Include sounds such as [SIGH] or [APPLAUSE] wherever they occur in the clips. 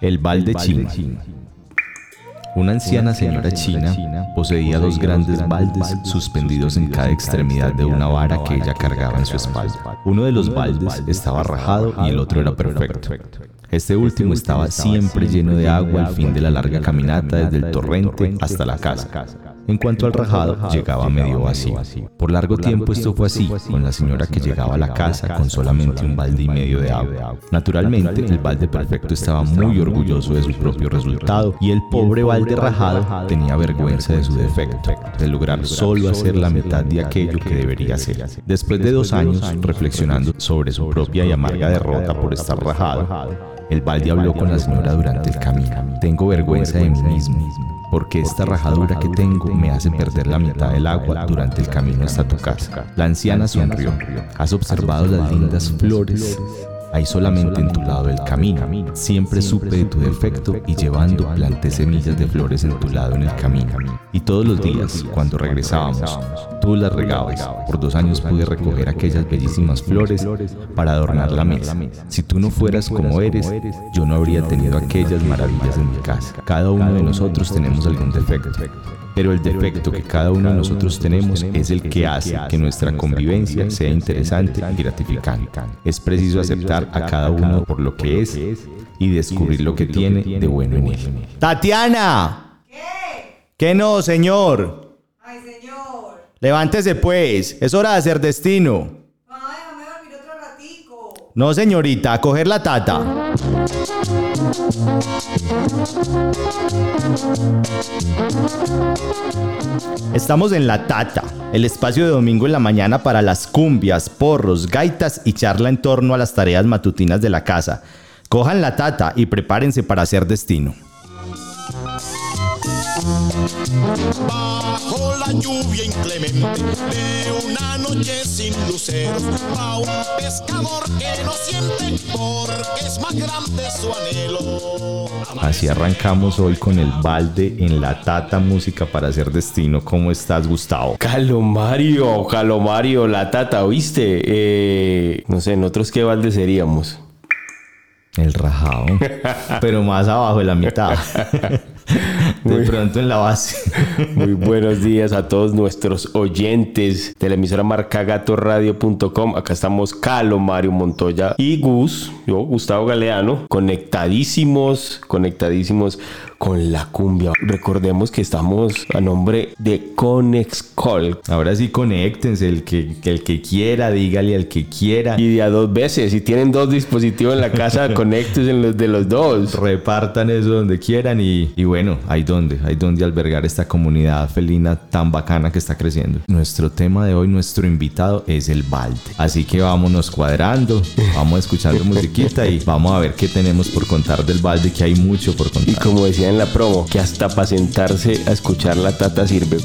El balde chino. Una anciana señora china poseía dos grandes baldes suspendidos en cada extremidad de una vara que ella cargaba en su espalda. Uno de los baldes estaba rajado y el otro era perfecto. Este último estaba siempre lleno de agua al fin de la larga caminata desde el torrente hasta la casa. En cuanto al rajado, llegaba medio vacío. Por largo tiempo esto fue así, con la señora que llegaba a la casa con solamente un balde y medio de agua. Naturalmente, el balde perfecto estaba muy orgulloso de su propio resultado. y el pobre balde rajado tenía vergüenza de su defecto, de lograr solo hacer la mitad de aquello que debería hacer. Después de dos años reflexionando sobre su propia y amarga derrota por estar rajado, el balde habló con la señora durante el camino. Tengo vergüenza de mí mismo, porque esta rajadura que tengo me hace perder la mitad del agua durante el camino hasta tu casa. La anciana sonrió. ¿Has observado las lindas flores hay solamente en tu lado del camino. Siempre supe de tu defecto y llevando planté semillas de flores en tu lado en el camino. Y todos los días, cuando regresábamos, tú las regabas. Por dos años pude recoger aquellas bellísimas flores para adornar la mesa. Si tú no fueras como eres, yo no habría tenido aquellas maravillas en mi casa. Cada uno de nosotros tenemos algún defecto pero el defecto que cada uno de nosotros tenemos es el que hace que nuestra convivencia sea interesante y gratificante. Es preciso aceptar a cada uno por lo que es y descubrir lo que tiene de bueno en él. ¡Tatiana! ¿Qué? ¿Qué no, señor? Ay, señor. Levántese pues, es hora de hacer destino. Mamá, déjame dormir otro ratico. No, señorita, a coger la tata. Estamos en La Tata, el espacio de domingo en la mañana para las cumbias, porros, gaitas y charla en torno a las tareas matutinas de la casa. Cojan la tata y prepárense para hacer destino. Bajo la lluvia inclemente de una noche sin luceros, va un pescador que no siente porque es más grande su anhelo. Así arrancamos hoy con el balde en la tata música para hacer destino. ¿Cómo estás, Gustavo? Calomario, Calomario, la tata, ¿oíste? Eh, no sé, ¿nosotros qué balde seríamos? El rajado. Pero más abajo de la mitad. De pronto en la base. Muy buenos días a todos nuestros oyentes de la emisora marcagatoradio.com. Acá estamos Calo, Mario Montoya y Gus, yo, Gustavo Galeano, conectadísimos, conectadísimos con la cumbia. Recordemos que estamos a nombre de Conex Call. Ahora sí, conéctense. El que, que el que quiera, dígale al que quiera. Y de a dos veces. Si tienen dos dispositivos en la casa, [LAUGHS] conéctense en los de los dos. Repartan eso donde quieran y, y bueno, hay donde, hay donde albergar esta comunidad felina tan bacana que está creciendo. Nuestro tema de hoy, nuestro invitado es el balde. Así que vámonos cuadrando, vamos escuchando musiquita y vamos a ver qué tenemos por contar del balde, que hay mucho por contar. Y como decía en la promo, que hasta para sentarse a escuchar la tata sirve.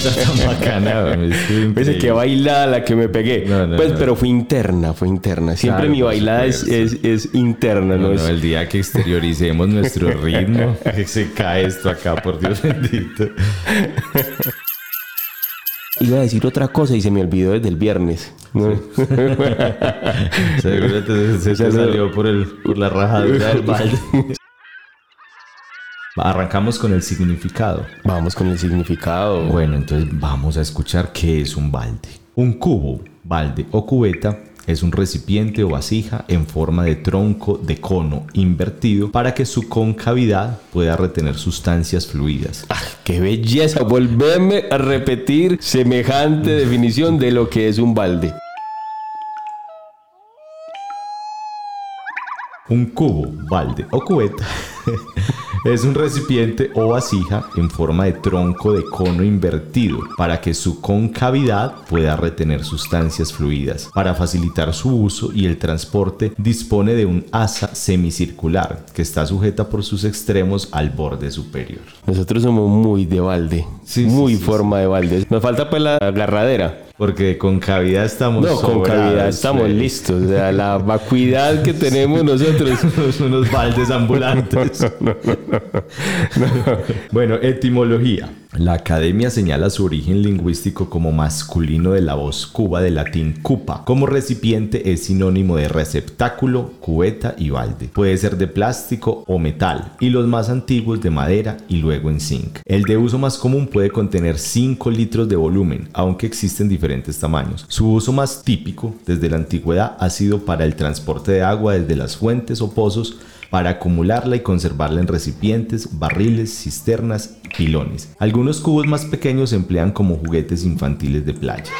Tan bacana, Pensé que bailada la que me pegué. No, no, pues, no. pero fue interna, fue interna. Siempre Claro, mi bailada es, es, interna, ¿no? Es- el día que exterioricemos nuestro [LAUGHS] ritmo, que se cae esto acá, por Dios [LAUGHS] bendito. Iba a decir otra cosa y se me olvidó desde el viernes. ¿no? [LAUGHS] Seguro se, te salió por, el, por la rajadura del balde. Arrancamos con el significado. Vamos con el significado. Bueno, entonces vamos a escuchar qué es un balde. Un cubo, balde o cubeta es un recipiente o vasija en forma de tronco de cono invertido para que su concavidad pueda retener sustancias fluidas. Ah, ¡Qué belleza! Volverme a repetir semejante definición de lo que es un balde. Un cubo, balde o cubeta [LAUGHS] es un recipiente o vasija en forma de tronco de cono invertido para que su concavidad pueda retener sustancias fluidas. Para facilitar su uso y el transporte dispone de un asa semicircular que está sujeta por sus extremos al borde superior. Nosotros somos muy de balde. Sí, sí, muy sí, forma de balde. Nos falta pues la agarradera. Porque de concavidad estamos No, con sobrados, cavidad estamos listos. O sea, la vacuidad que tenemos nosotros. [LAUGHS] Somos unos baldes ambulantes. [LAUGHS] Bueno, etimología. La academia señala su origen lingüístico como masculino de la voz cuba del latín cupa. Como recipiente es sinónimo de receptáculo, cubeta y balde. Puede ser de plástico o metal y los más antiguos de madera y luego en zinc. El de uso más común puede contener 5 litros de volumen, aunque existen diferentes tamaños. Su uso más típico desde la antigüedad ha sido para el transporte de agua desde las fuentes o pozos para acumularla y conservarla en recipientes, barriles, cisternas y pilones. Algunos cubos más pequeños se emplean como juguetes infantiles de playa.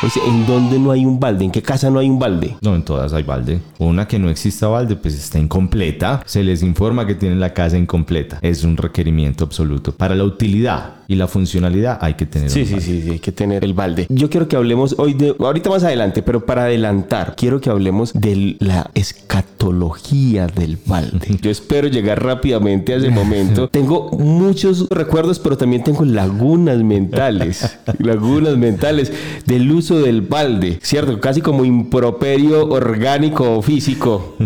Pues, ¿En dónde no hay un balde? ¿En qué casa no hay un balde? No, en todas hay balde. Una que no exista balde, pues está incompleta. Se les informa que tienen la casa incompleta. Es un requerimiento absoluto. Para la utilidad y la funcionalidad hay que tener Sí, un sí, balde. sí, sí, hay que tener el balde. Yo quiero que hablemos hoy de, ahorita más adelante, pero para adelantar, quiero que hablemos de la escatología del balde. [LAUGHS] Yo espero llegar rápidamente a ese momento. [LAUGHS] Tengo muchos recuerdos, pero también tengo lagunas mentales, [LAUGHS] lagunas mentales del uso del balde, ¿cierto? Casi como improperio orgánico o físico. [LAUGHS]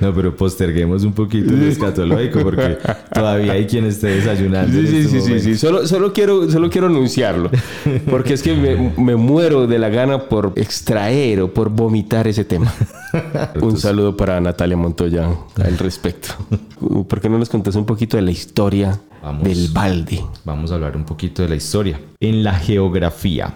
No, pero posterguemos un poquito el escatológico porque todavía hay quien esté desayunando. Sí, en sí, este sí, sí, sí. Solo, solo, quiero, solo quiero anunciarlo. Porque es que me, me muero de la gana por extraer o por vomitar ese tema. [LAUGHS] Un saludo para Natalia Montoya al respecto. ¿Por qué no nos contás un poquito de la historia Vamos. del balde? Vamos a hablar un poquito de la historia. En la geografía,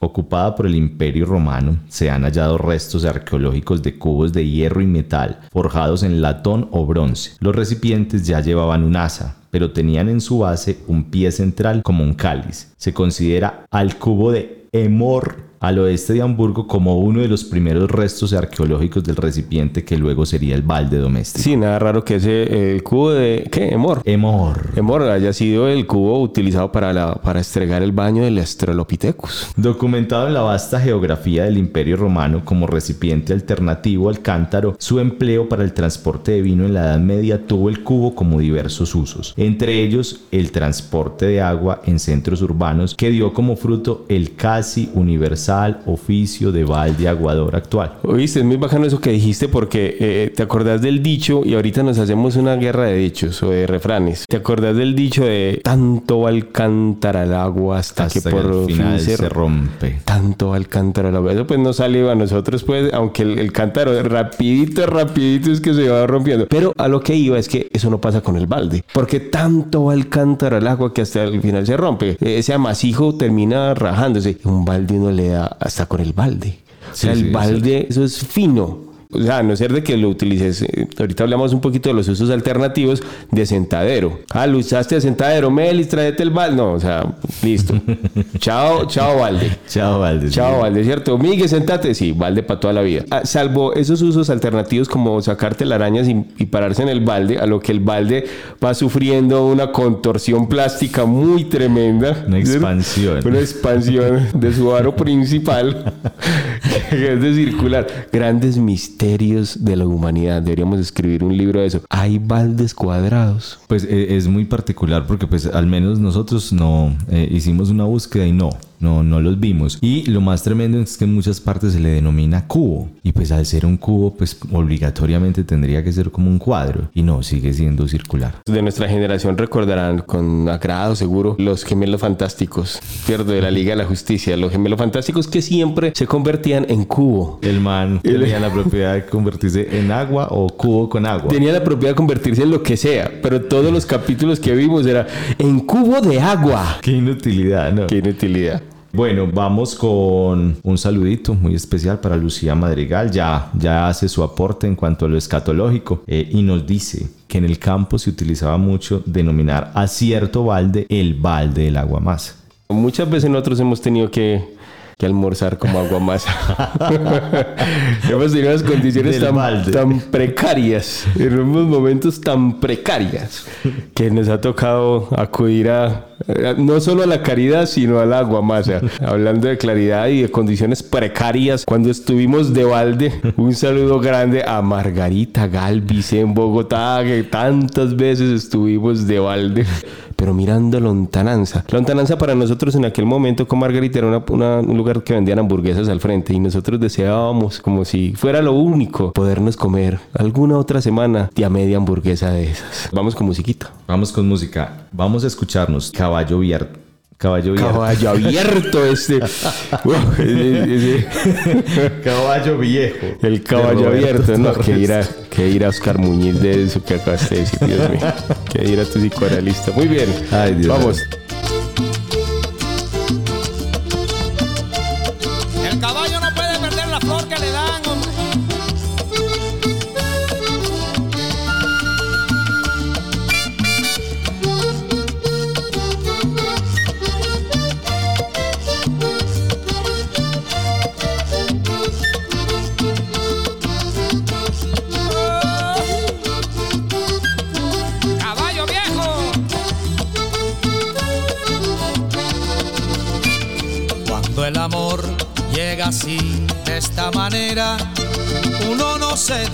ocupada por el Imperio Romano, se han hallado restos arqueológicos de cubos de hierro y metal forjados en latón o bronce. Los recipientes ya llevaban un asa, pero tenían en su base un pie central como un cáliz. Se considera al cubo de Emor al oeste de Hamburgo como uno de los primeros restos arqueológicos del recipiente que luego sería el balde doméstico. Sí, nada raro que ese eh, cubo de... ¿Qué? Emor. Emor. Emor haya sido el cubo utilizado para, la, para estregar el baño del Australopithecus. Documentado en la vasta geografía del Imperio Romano como recipiente alternativo al cántaro, su empleo para el transporte de vino en la Edad Media tuvo el cubo como diversos usos, entre ellos el transporte de agua en centros urbanos que dio como fruto el casi universal oficio de balde aguador actual. Oíste, es muy bacano eso que dijiste porque eh, te acordás del dicho y ahorita nos hacemos una guerra de dichos o de refranes. ¿Te acordás del dicho de tanto va el cántaro al agua hasta, Hasta que por fin final se, se rompe. tanto va el agua? Eso pues no sale a nosotros pues, aunque el, el cántaro rapidito, rapidito es que se va rompiendo. Pero a lo que iba es que eso no pasa con el balde. Porque tanto va el cántaro al agua que hasta el final se rompe. Ese amasijo termina rajándose. Un balde uno le da hasta con el balde. O sea, el sí, balde, eso es fino. O sea, a no ser de que lo utilices. eh, ahorita hablamos un poquito de los usos alternativos de sentadero. Ah, lo usaste de sentadero. Melis, tráete el balde. No, o sea, listo. [LAUGHS] chao, chao, balde. Chao, balde. Chao, Valde, ¿cierto? Miguel, sentate. Sí, Valde para toda la vida. Ah, salvo esos usos alternativos como sacar telarañas y, y pararse en el balde, a lo que el balde va sufriendo una contorsión plástica muy tremenda. Una expansión. Una expansión de su aro principal, [LAUGHS] que es de circular. Grandes misterios de la humanidad. Deberíamos escribir un libro de eso. Hay baldes cuadrados. Pues eh, es muy particular porque pues al menos nosotros no eh, hicimos una búsqueda y no, no, no los vimos. Y lo más tremendo es que en muchas partes se le denomina cubo. Y pues al ser un cubo, pues obligatoriamente tendría que ser como un cuadro. Y no, sigue siendo circular. De nuestra generación recordarán con agrado seguro los gemelos fantásticos. Pierdo de la Liga de la Justicia. Los gemelos fantásticos que siempre se convertían en cubo. El man tenía la propiedad de convertirse en agua o cubo con agua. Tenía la propiedad de convertirse en lo que sea, pero todos los capítulos que vimos era en cubo de agua. Qué inutilidad, ¿no? Qué inutilidad. Bueno, vamos con un saludito muy especial para Lucía Madrigal. Ya, ya hace su aporte en cuanto a lo escatológico eh, y nos dice que en el campo se utilizaba mucho denominar a cierto balde el balde del agua más. Muchas veces nosotros hemos tenido que, que almorzar como agua más. [LAUGHS] hemos tenido unas condiciones tan, precarias, en unos momentos tan precarias, que nos ha tocado acudir a- no solo a la caridad, sino al agua más. Hablando de claridad y de condiciones precarias, cuando estuvimos de balde, un saludo grande a Margarita Galvis en Bogotá, que tantas veces estuvimos de balde. Pero mirando Lontananza. Lontananza para nosotros en aquel momento con Margarita era un lugar que vendían hamburguesas al frente y nosotros deseábamos como si fuera lo único podernos comer alguna otra semana de a media hamburguesa de esas. Vamos con musiquita. Vamos con música. Vamos a escucharnos Caballo Abierto. Caballo Abierto. Caballo abierto este. [LAUGHS] Caballo Viejo. el caballo abierto, no, Torres. que ir a, que ir a Oscar Muñiz de eso que acabaste de decir, Dios mío. [LAUGHS] Que ir a tu psicoanalista. Muy bien. Ay, Dios Vamos.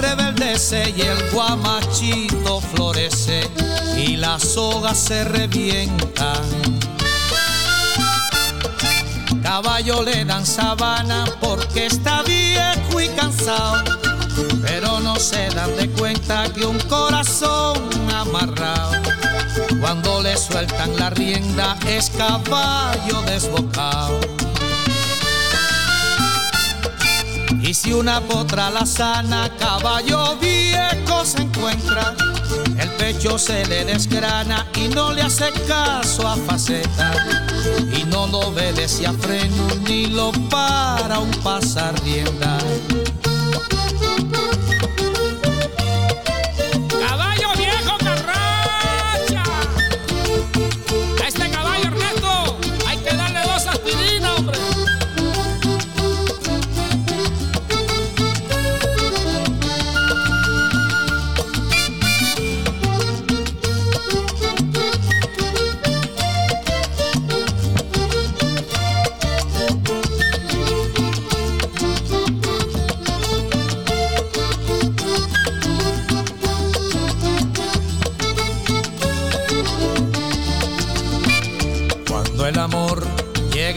Rebeldece y el guamachito florece y la soga se revienta. Caballo le dan sabana porque está viejo y cansado, pero no se dan de cuenta que un corazón amarrado, cuando le sueltan la rienda es caballo desbocado. Y si una potra la sana, caballo viejo se encuentra, el pecho se le desgrana y no le hace caso a faceta. Y no lo obedece a freno ni lo para un pasar rienda.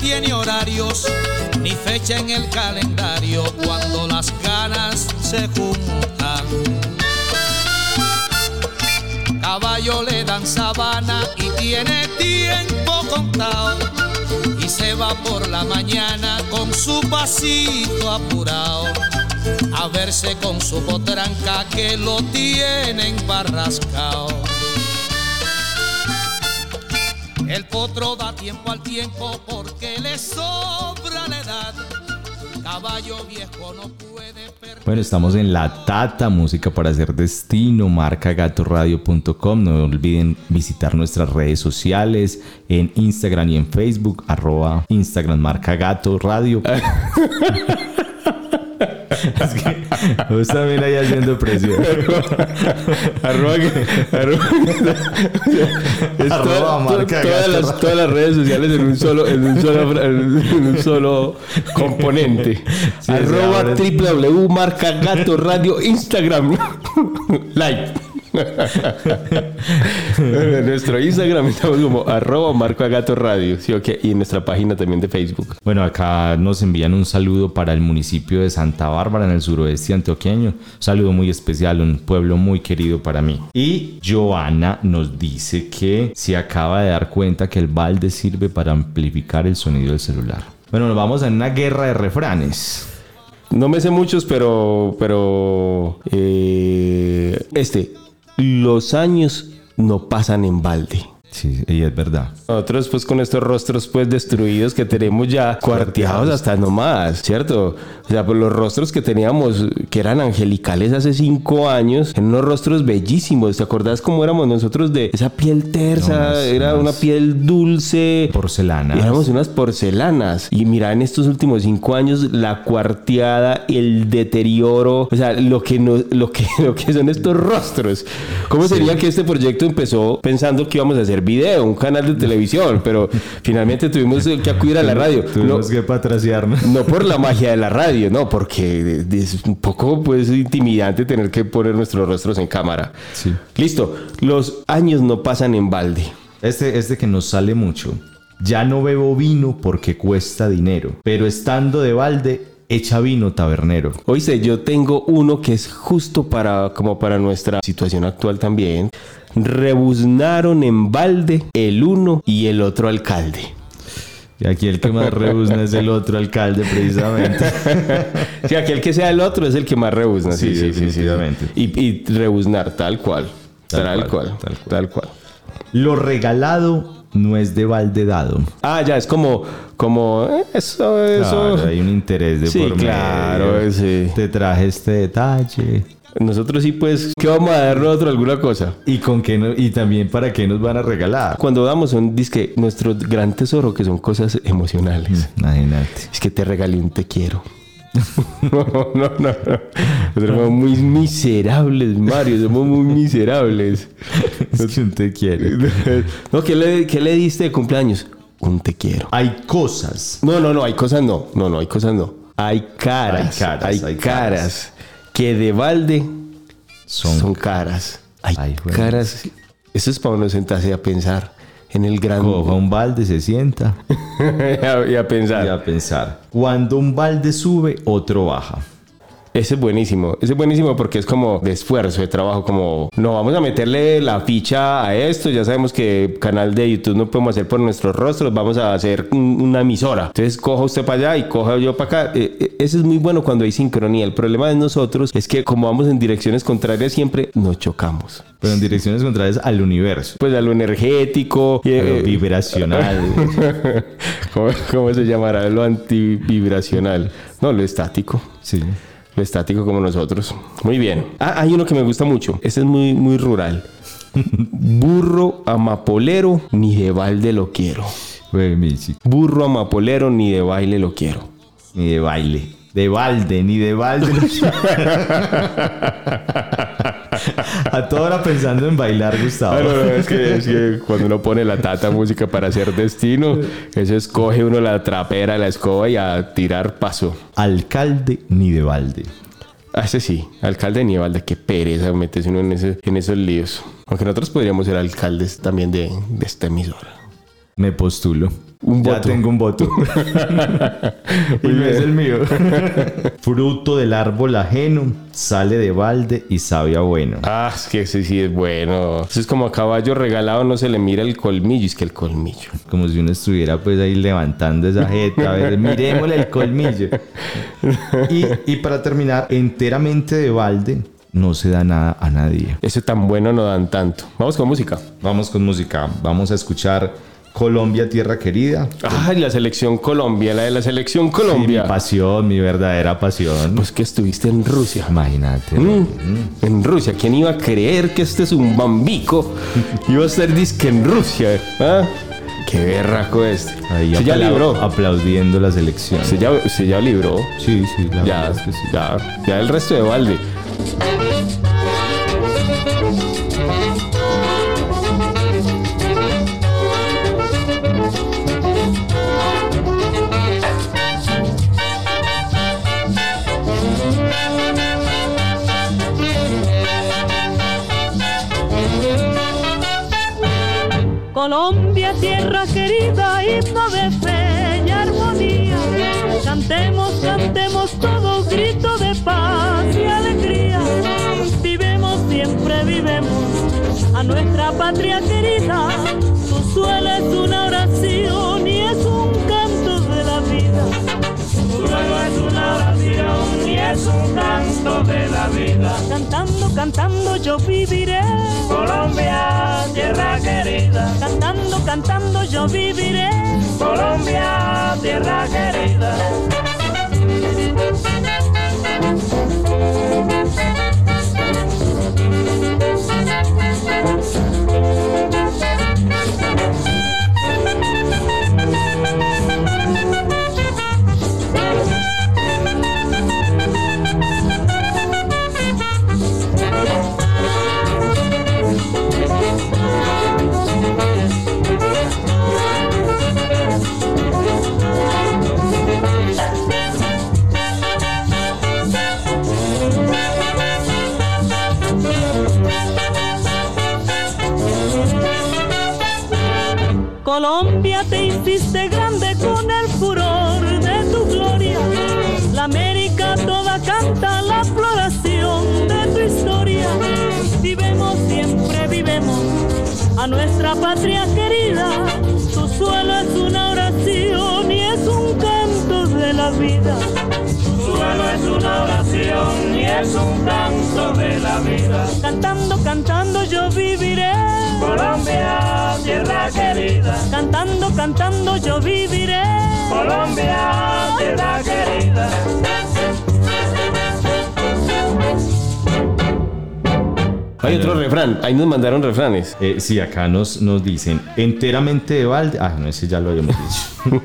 tiene horarios ni fecha en el calendario cuando las ganas se juntan. Caballo le dan sabana y tiene tiempo contado. Y se va por la mañana con su pasito apurado a verse con su potranca que lo tienen barrascao. El potro da tiempo al tiempo porque le sobra la edad. Caballo viejo no puede perder. Bueno, estamos en La Tata, música para hacer destino, marca gatoradio.com. No olviden visitar nuestras redes sociales en Instagram y en Facebook, arroba Instagram marca gato radio. [LAUGHS] [LAUGHS] es que vos también ahí haciendo presión. [LAUGHS] Arroba que- arroba- [LAUGHS] es Arroba toda- marca todas, gato. las, todas las redes sociales en un solo, en un solo, en un solo componente. Sí, arroba www marca gato radio Instagram. like. En nuestro Instagram estamos como arroba marca gato radio. Y en nuestra página también de Facebook. Bueno, acá nos envían un saludo para el municipio de Santa Bárbara en el suroeste antioqueño. Un saludo muy especial, un pueblo muy querido para mí. Y Joana nos dice que se acaba de dar cuenta que el balde sirve para amplificar el sonido del celular. Bueno, nos vamos a una guerra de refranes. No me sé muchos, pero. Pero. eh, este. Los años no pasan en balde. Sí, y es verdad. Nosotros pues con estos rostros pues destruidos que tenemos ya cuarteados hasta nomás, ¿cierto? O sea, pues los rostros que teníamos que eran angelicales hace cinco años, eran unos rostros bellísimos. ¿Te acordás cómo éramos nosotros de esa piel tersa? Unas- Era unas- una piel dulce. Porcelana. Éramos unas porcelanas. Y mira, en estos últimos cinco años, la cuarteada, el deterioro, o sea, lo que, no, lo que, [LAUGHS] lo que son estos rostros. ¿Cómo sería que este proyecto empezó pensando que íbamos a hacer video, un canal de televisión? Pero finalmente tuvimos que acudir a la radio. No, Tuvimos que patraciarnos. no por la magia de la radio, no, porque es un poco pues intimidante tener que poner nuestros rostros en cámara. Sí. Listo, los años no pasan en balde. Este, este que nos sale mucho. Ya no bebo vino porque cuesta dinero, pero estando de balde, echa vino tabernero. Oíste, yo tengo uno que es justo para como para nuestra situación actual también. Rebuznaron en balde el uno y el otro alcalde. Y aquí el que más rebuzna es el otro alcalde, precisamente. [LAUGHS] Sí, aquel que sea el otro es el que más rebuzna. Sí, Sí, sí, definitivamente. Y, y rebuznar, tal cual. Tal, Tal cual, cual, tal tal cual. Lo regalado no es de balde dado. Ah, ya, es como, como, eh, eso, eso. Claro, hay un interés de Sí, por medio. claro, sí. Te traje este detalle. Nosotros sí, pues, ¿qué vamos a dar otro alguna cosa? ¿Y con qué no- y también para qué nos van a regalar? Cuando damos un disque, nuestro gran tesoro, que son cosas emocionales. Imagínate. Es que te regalé un te quiero. [LAUGHS] no, no, no, no. Nosotros somos muy miserables, Mario. Somos muy miserables. Es que un te quiere. [LAUGHS] no, ¿qué le, qué le diste de cumpleaños? Un te quiero. Hay cosas. No, no, no, hay cosas no. No, no, hay cosas no. Hay caras. Hay caras, Hay, hay caras. Que de balde Son- son, caras. Hay Ay, güey. caras. Eso es para uno sentarse a pensar en el gran. Coja un balde, se sienta [LAUGHS] y a- y a pensar. y a pensar. Cuando un balde sube, otro baja. Ese es buenísimo. Ese es buenísimo porque es como de esfuerzo, de trabajo, como no vamos a meterle la ficha a esto. Ya sabemos que canal de YouTube no podemos hacer por nuestros rostros, vamos a hacer un- una emisora. Entonces coja usted para allá y coja yo para acá. Eh, eh, Eso es muy bueno cuando hay sincronía. El problema de nosotros es que como vamos en direcciones contrarias siempre nos chocamos. Pero en direcciones contrarias al universo. Pues a lo energético, A lo eh, vibracional. [LAUGHS] ¿cómo, cómo se llamará? Lo antivibracional. No, lo estático. sí. Estático como nosotros. Muy bien. Ah, hay uno que me gusta mucho. Este es muy, muy rural. [LAUGHS] Burro amapolero, ni de balde lo quiero. Burro amapolero, ni de baile lo quiero. Ni de baile. De balde, ni de balde. [LAUGHS] [LAUGHS] A toda hora pensando en bailar, Gustavo. Ah, no, no, es, que, es que cuando uno pone la tata música para hacer destino, eso escoge uno la trapera, la escoba y a tirar paso. Alcalde, ni de balde. Ah, ese sí, alcalde de Nievalde, qué pereza meterse uno en, ese- en esos líos. Aunque nosotros podríamos ser alcaldes también de, de esta emisora. Me postulo. Un ya voto. tengo un voto. [LAUGHS] y no es el mío. [LAUGHS] Fruto del árbol ajeno, sale de balde y sabe a bueno. Ah, es que ese sí es bueno. Eso es como a caballo regalado no se le mira el colmillo. Es que el colmillo. Como si uno estuviera pues ahí levantando esa jeta. A ver, miremosle el colmillo. [LAUGHS] Y, y para terminar, enteramente de balde, no se da nada a nadie. Ese tan bueno no dan tanto. Vamos con música. Vamos con música. Vamos a escuchar Colombia, tierra querida. Ay, la selección Colombia, la de la selección Sí, Colombia. mi pasión, mi verdadera pasión. pues que estuviste en Rusia. Imagínate. Mm, En Rusia, ¿quién iba a creer que este es un bambico? [LAUGHS] Iba a ser disque en Rusia. ¿ah? Qué berraco este. Ahí se ya libró. Aplaudiendo la selección. Se ya, se ya libró. Sí, sí, la Ya, verdad es que sí. ya, ya el resto de balde. Himno de fe y armonía. Cantemos, cantemos todos, grito de paz y alegría. Vivemos, siempre vivemos a nuestra patria querida. Su suelo es una es un canto de la vida. Cantando, cantando yo viviré. Colombia, tierra querida. Cantando, cantando yo viviré. Colombia, tierra querida. Vida. Suelo es una oración y es un canto de la vida. Cantando, cantando yo viviré. Colombia, tierra querida. Cantando, cantando yo viviré. Colombia, tierra querida. Hay otro refrán. Ahí nos mandaron refranes. Eh, sí, acá nos, nos dicen enteramente de balde. Ah, no, ese ya lo habíamos dicho.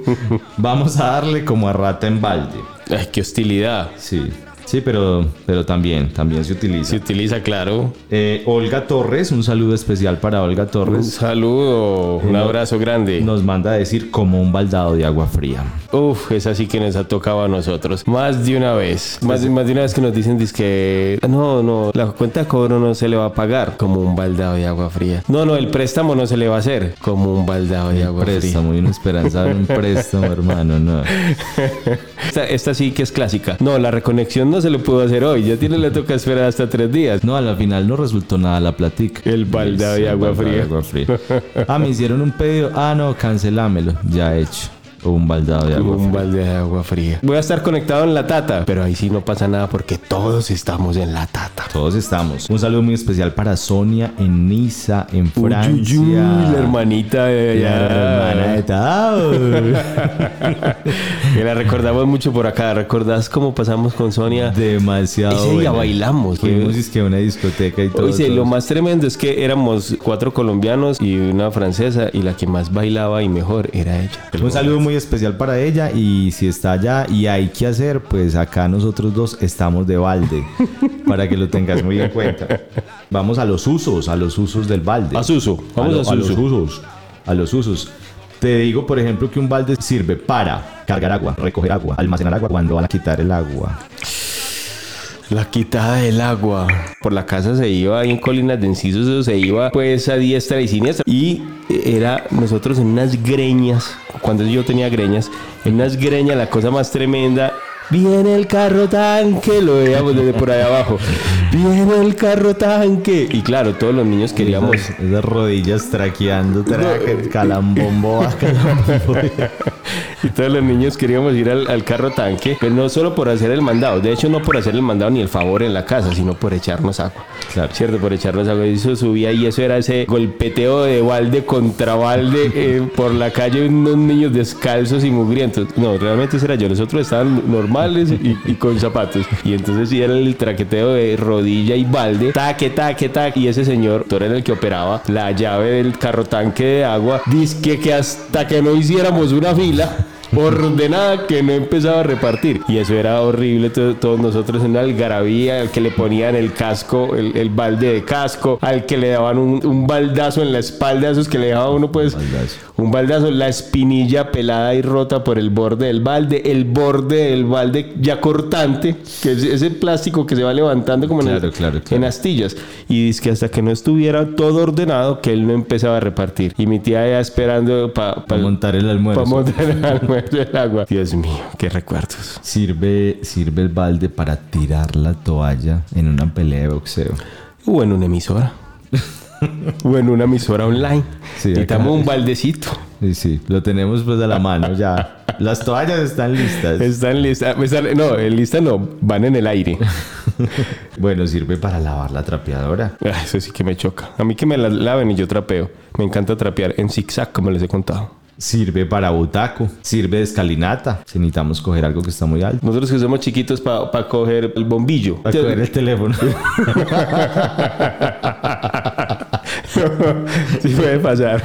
[LAUGHS] Vamos a darle como a rata en balde. Ay, qué hostilidad. Sí, sí, pero, pero también, también se utiliza. Se utiliza, claro. Eh, Olga Torres, un saludo especial para Olga Un Torres. saludo, un no- abrazo grande. Nos manda a decir como un baldado de agua fría. Uf, esa sí que nos ha tocado a nosotros. Más de una vez. Más de, más de una vez que nos dicen que no, no, la cuenta de cobro no se le va a pagar como un baldado de agua fría. No, no, el préstamo no se le va a hacer como un baldado de agua Préstamo y una esperanza de un [LAUGHS] préstamo, hermano, no. fría. Esta, esta sí que es clásica. No, la reconexión no se le pudo hacer hoy. Ya tiene le toca esperar hasta tres días. No, a la final no resultó nada la platica. El baldado de agua agua fría. Ah, me hicieron un pedido. Ah, no, cancelámelo. Ya hecho. Un baldado de agua Un fría. balde de agua fría. Voy a estar conectado en la tata, pero ahí sí no pasa nada porque todos estamos en la tata. Todos estamos. Un saludo muy especial para Sonia en Niza, en Francia. uy, uy, la hermanita de La hermana de Tao. [LAUGHS] que la recordamos mucho por acá. ¿Recordás cómo pasamos con Sonia? Demasiado. Ese día buena. bailamos. Fuimos es que a una discoteca y todo. Oye, lo más tremendo es que éramos cuatro colombianos y una francesa y la que más bailaba y mejor era ella. Un saludo muy especial para ella y si está allá y hay que hacer, pues acá nosotros dos estamos de balde [LAUGHS] para que lo tengas muy en cuenta. Vamos a los usos, a los usos del balde. A Suso, vamos lo- a los usos, a los usos. Te digo, por ejemplo, que un balde sirve para cargar agua, recoger agua, almacenar agua cuando van a quitar el agua. La quitada del agua. Por la casa se iba ahí en Colinas de Encisos, se iba pues a diestra y siniestra. Y era nosotros en unas greñas, cuando yo tenía greñas, en unas greñas, la cosa más tremenda. Viene el carro tanque, lo veíamos desde por ahí abajo. Viene el carro tanque. Y claro, todos los niños queríamos. Esas, esas rodillas traqueando, traque, calambombo. [LAUGHS] Y todos los niños queríamos ir al, al carro tanque, pero no solo por hacer el mandado, de hecho no por hacer el mandado ni el favor en la casa, sino por echarnos agua. Claro. ¿Cierto? Por echarnos agua. Y eso subía y eso era ese golpeteo de balde contra balde [LAUGHS] eh, por la calle, unos niños descalzos y mugrientos. No, realmente ese era yo. Nosotros estaban normales y, y con zapatos. Y entonces sí era el traqueteo de rodilla y balde, taque, taque, taque. Y ese señor, era el que operaba la llave del carro tanque de agua, dice que hasta que no hiciéramos una fila ordenada que no empezaba a repartir. Y eso era horrible. to- Todos nosotros en una algarabía, al que le ponían el casco, el, el balde de casco, al que le daban un, un baldazo en la espalda, esos que le dejaba uno, pues, Baldazo. Un baldazo, la espinilla pelada y rota por el borde del balde, el borde del balde ya cortante, que es ese plástico que se va levantando como en, el- Claro, claro, claro. en astillas. Y dice que hasta que no estuviera todo ordenado, que él no empezaba a repartir. Y mi tía ya esperando para Para montar el almuerzo. para montar el [LAUGHS] almuerzo del agua. Dios mío, qué recuerdos. Sirve, sirve el balde para tirar la toalla en una pelea de boxeo. O en una emisora. [LAUGHS] [LAUGHS] o en una emisora online. Sí, Necesitamos acá- un baldecito. Sí, sí, lo tenemos pues a la mano ya. Las toallas están listas. Están listas. están- no, en lista no, van en el aire. [LAUGHS] Bueno, sirve para lavar la trapeadora. Ah, Eso sí que me choca. A mí que me la laven y yo trapeo. Me encanta trapear en zigzag, como les he contado. Sirve para butaco. Sirve de escalinata. Si necesitamos coger algo que está muy alto. Nosotros que somos chiquitos para coger el bombillo. Para coger el teléfono. [LAUGHS] [LAUGHS] sí, puede pasar.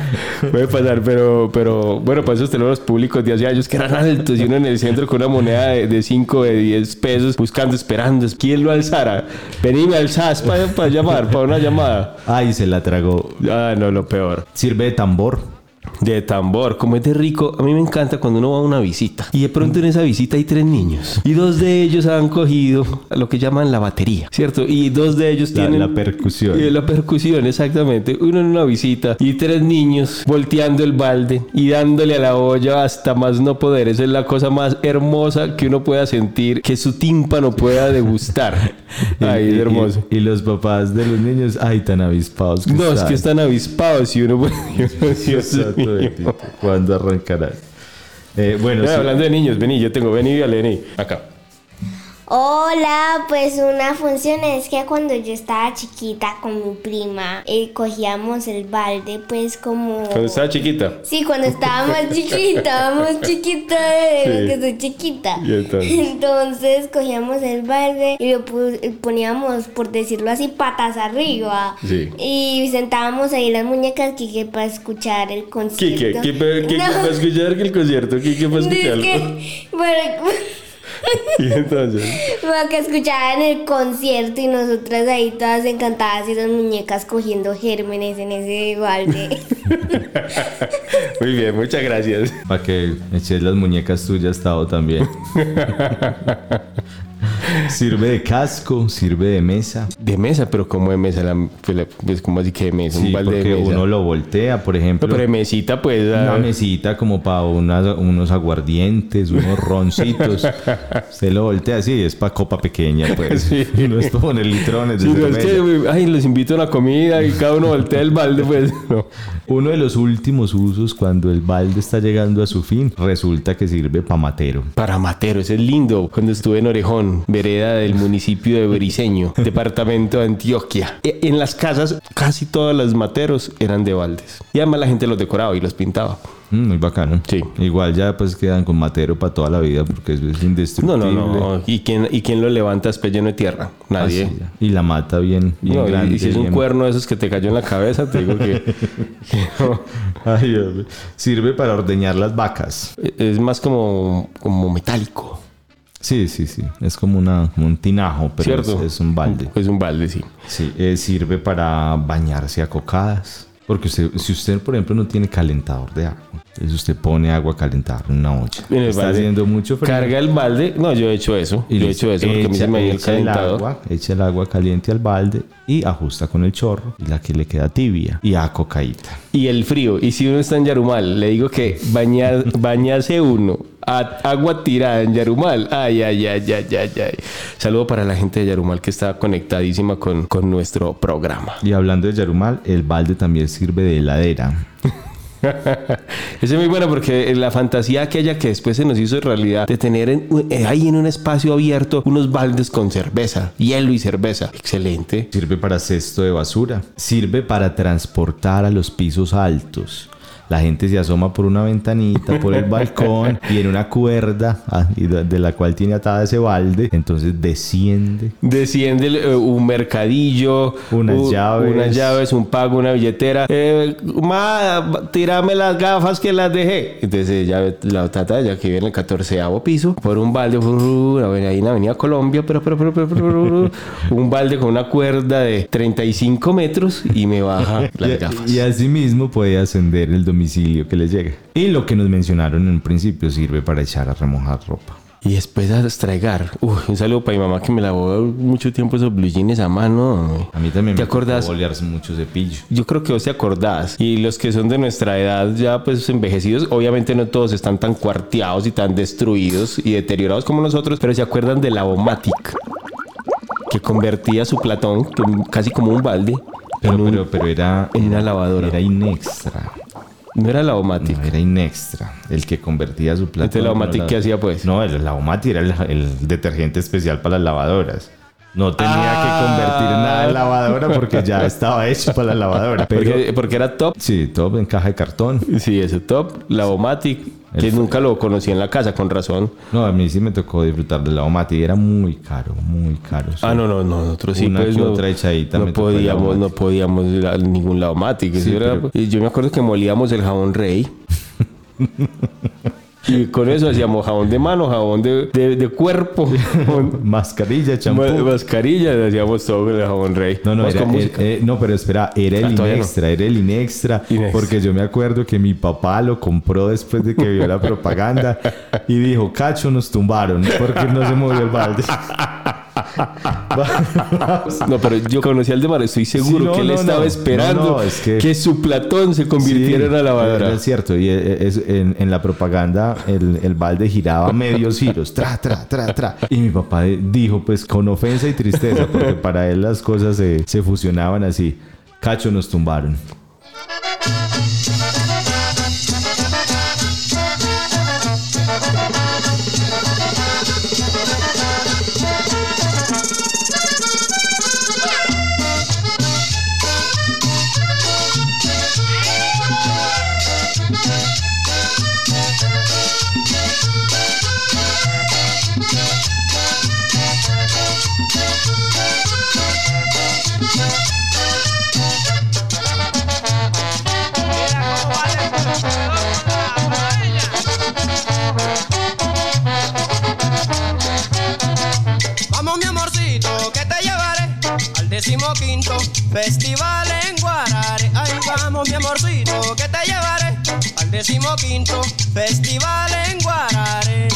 Puede pasar, pero, pero bueno, para esos teléfonos públicos de hace años que eran altos y uno en el centro con una moneda de 5, de 10 pesos, buscando, esperando. ¿Quién lo alzara? Vení, me alzás para llamar, para una llamada. Ay, se la tragó. Ah, no, lo peor. Sirve de tambor. De tambor, como es de rico, a mí me encanta cuando uno va a una visita y de pronto en esa visita hay tres niños y dos de ellos han cogido lo que llaman la batería, ¿cierto? Y dos de ellos La- tienen la percusión. Eh, la percusión, exactamente. Uno en una visita y tres niños volteando el balde y dándole a la olla hasta más no poder. Esa es la cosa más hermosa que uno pueda sentir, que su tímpano pueda degustar. [LAUGHS] Ay, es hermoso. Y, los papás de los niños, ay, tan avispados que No, es que están avispados y uno... Dios [LAUGHS] mío. bendito. ¿Cuándo arrancarán? Eh, bueno, sí. hablando de niños, vení, yo tengo, vení, vení, acá. Hola, pues una función es que cuando yo estaba chiquita con mi prima, eh, cogíamos el balde, pues como... Cuando estaba chiquita. Sí, cuando estaba más [LAUGHS] chiquita, estábamos chiquitas, Sí. que soy chiquita. Y entonces. Entonces cogíamos el balde y lo poníamos, por decirlo así, patas arriba. Sí. Y sentábamos ahí las muñecas Kike para escuchar el concierto. Kike, ¿qué Kike No. para escuchar el concierto? Kike para Es escucharlo. que, para, [LAUGHS] Y entonces. que escucharan el concierto y nosotras ahí todas encantadas y esas muñecas cogiendo gérmenes en ese balde. [LAUGHS] Muy bien, muchas gracias. Para que eches las muñecas tuyas, Tao, también. [LAUGHS] sirve de casco, sirve de mesa. De mesa, pero como de mesa, la, pues, la- pues, como así que de mesa, Sí, un balde porque de mesa. uno lo voltea, por ejemplo. No, pero de mesita, pues. Una ah, mesita como para unos aguardientes, unos roncitos. [LAUGHS] Usted lo voltea así, es para copa pequeña, pues. [LAUGHS] Sí. No es para poner litrones de Sí, no, es que, ay, los invito a una comida y cada uno voltea el balde, pues. [LAUGHS] No. Uno de los últimos usos cuando el balde está llegando a su fin, resulta que sirve para matero. Para Matero, eso es lindo. Cuando estuve en Orejón, vereda del municipio de Briseño, [LAUGHS] departamento de Antioquia. E- En las casas, casi todas las materos eran de baldes. Y además la gente los decoraba y los pintaba. Mm, muy bacano. Sí. Igual ya pues quedan con matero para toda la vida porque eso es No, indestructible. no, no. ¿Y quién, ¿Y quién lo levanta después lleno de tierra? Nadie. Así ya. Y la mata bien, bien No, grande. y si es un bien- cuerno de esos que te cayó en la cabeza, te digo que, [LAUGHS] no. Ay, Dios. Sirve para ordeñar las vacas. es más como, como metálico, Sí, sí, sí. Es como, una, como un tinajo, pero es un balde. Es un balde, sí. Sí, eh, sirve para bañarse a cocadas. Porque usted, si usted, por ejemplo, no tiene calentador de agua, entonces usted pone agua calentada en una olla. En el Está balde. haciendo mucho frío. Carga el balde. No, yo he hecho eso. yo he hecho eso porque a mí se me dio el echa el calentador. agua, echa el agua caliente al balde y ajusta con el chorro y la que le queda tibia y a cocaíta. Y el frío. Y si uno está en Yarumal, le digo que baña, [LAUGHS] bañase uno a agua tirada en Yarumal. Ay, ay, ay, ay, ay, ay. Saludo para la gente de Yarumal que está conectadísima con, con nuestro programa. Y hablando de Yarumal, el balde también sirve de heladera. [LAUGHS] [LAUGHS] Es muy buena porque la fantasía aquella que después se nos hizo realidad de tener en- eh, ahí en un espacio abierto unos baldes con cerveza, hielo y cerveza. Excelente. Sirve para cesto de basura. Sirve para transportar a los pisos altos. La gente se asoma por una ventanita, por el balcón [LAUGHS] y en una cuerda ah, de la cual tiene atada ese balde. Entonces desciende. Desciende eh, un mercadillo, Unas llaves. unas llaves, un pago, una billetera. Eh, ma, tírame las gafas que las dejé. Entonces ella, la tata, ya que vive en el 14 piso, por un balde, ahí en Avenida Colombia, pero, pero, un balde con una cuerda de 35 metros y me baja [LAUGHS] las Y, gafas. y asimismo puede ascender el domicilio que le llega. Y lo que nos mencionaron en un principio sirve para echar a remojar ropa. Y después a estregar. Uy, un saludo para mi mamá que me lavó mucho tiempo esos blue jeans a mano. A mí también ¿Te me acordás? mucho cepillo. Yo creo que vos te acordás. Y los que son de nuestra edad ya pues envejecidos, obviamente no todos están tan cuarteados y tan destruidos y deteriorados como nosotros, pero se acuerdan de la Vomatic, que convertía su platón, casi como un balde, Pero, pero, pero era, en una lavadora. Era inextra. No era la Vomatic. No, era inextra. El que convertía su plato. Entonces, ¿la Omatic qué hacía, pues? No, el, la Omati era el, el detergente especial para las lavadoras. No tenía Ah. que convertir nada en lavadora porque ya [LAUGHS] estaba hecho para la lavadora. Pero, Porque, porque era top. sí, todo en caja de cartón. Sí, ese top. La Que nunca lo conocí en la casa, con razón. No, a mí sí me tocó disfrutar de la Omati. Era muy caro, muy caro. Ah, no, no, no, nosotros sí, Una pues que no, otra echadita no podíamos, no podíamos ir a ningún. Sí, era- pero- y Yo me acuerdo que molíamos el jabón rey. [LAUGHS] y con eso hacíamos jabón de mano, jabón de, de- de cuerpo, jabón- [LAUGHS] Mascarilla, champú. ma- mascarilla, hacíamos todo con el jabón rey. No, no, era, era- música. eh, no, pero espera, era Ah, el no. Inextra, era el Inextra, Inextra. porque yo me acuerdo que mi papá lo compró después de que vio la propaganda y dijo, cacho, nos tumbaron, porque no se movió el balde. [LAUGHS] No, pero yo conocí al de Mar, estoy seguro Sí, no, que él no, estaba no. esperando es que- que... su platón se convirtiera en una lavadora. Es cierto, y eh, es- en, en la propaganda el, el balde giraba medios giros, tra, tra, tra, tra. Y mi papá dijo, pues con ofensa y tristeza, porque para él las cosas se, se fusionaban así. Cacho, nos tumbaron. Decimoquinto festival en Guarare. Ay, vamos mi amorcito, que te llevaré al decimoquinto festival en Guarare.